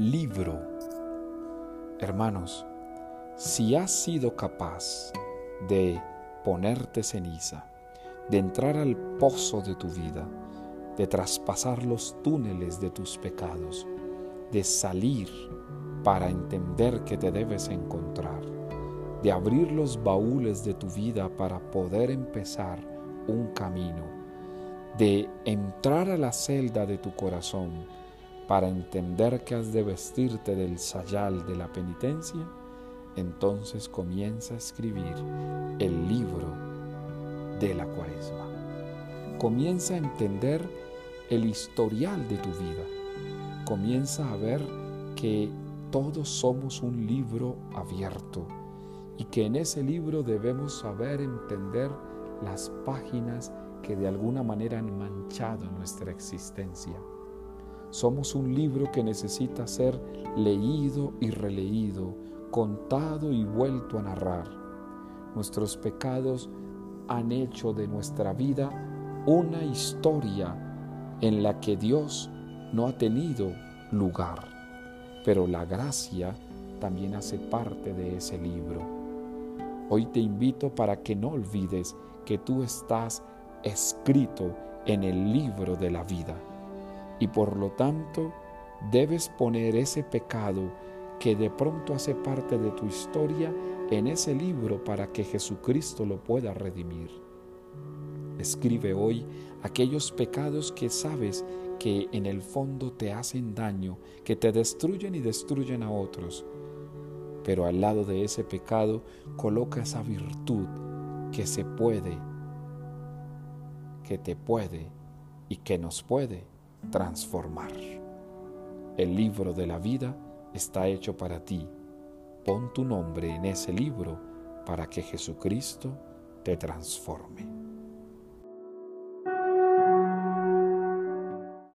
libro. Hermanos, si has sido capaz de ponerte ceniza, de entrar al pozo de tu vida, de traspasar los túneles de tus pecados, de salir para entender que te debes encontrar, de abrir los baúles de tu vida para poder empezar un camino, de entrar a la celda de tu corazón para entender que has de vestirte del sayal de la penitencia, entonces comienza a escribir el libro de la cuaresma. Comienza a entender el historial de tu vida. Comienza a ver que todos somos un libro abierto y que en ese libro debemos saber entender las páginas que de alguna manera han manchado nuestra existencia. Somos un libro que necesita ser leído y releído, contado y vuelto a narrar. Nuestros pecados han hecho de nuestra vida una historia en la que Dios no ha tenido lugar, pero la gracia también hace parte de ese libro. Hoy te invito para que no olvides que tú estás escrito en el libro de la vida y por lo tanto debes poner ese pecado que de pronto hace parte de tu historia en ese libro para que Jesucristo lo pueda redimir. Escribe hoy aquellos pecados que sabes que en el fondo te hacen daño, que te destruyen y destruyen a otros. Pero al lado de ese pecado coloca esa virtud que se puede, que te puede y que nos puede transformar. El libro de la vida está hecho para ti. Pon tu nombre en ese libro para que Jesucristo te transforme.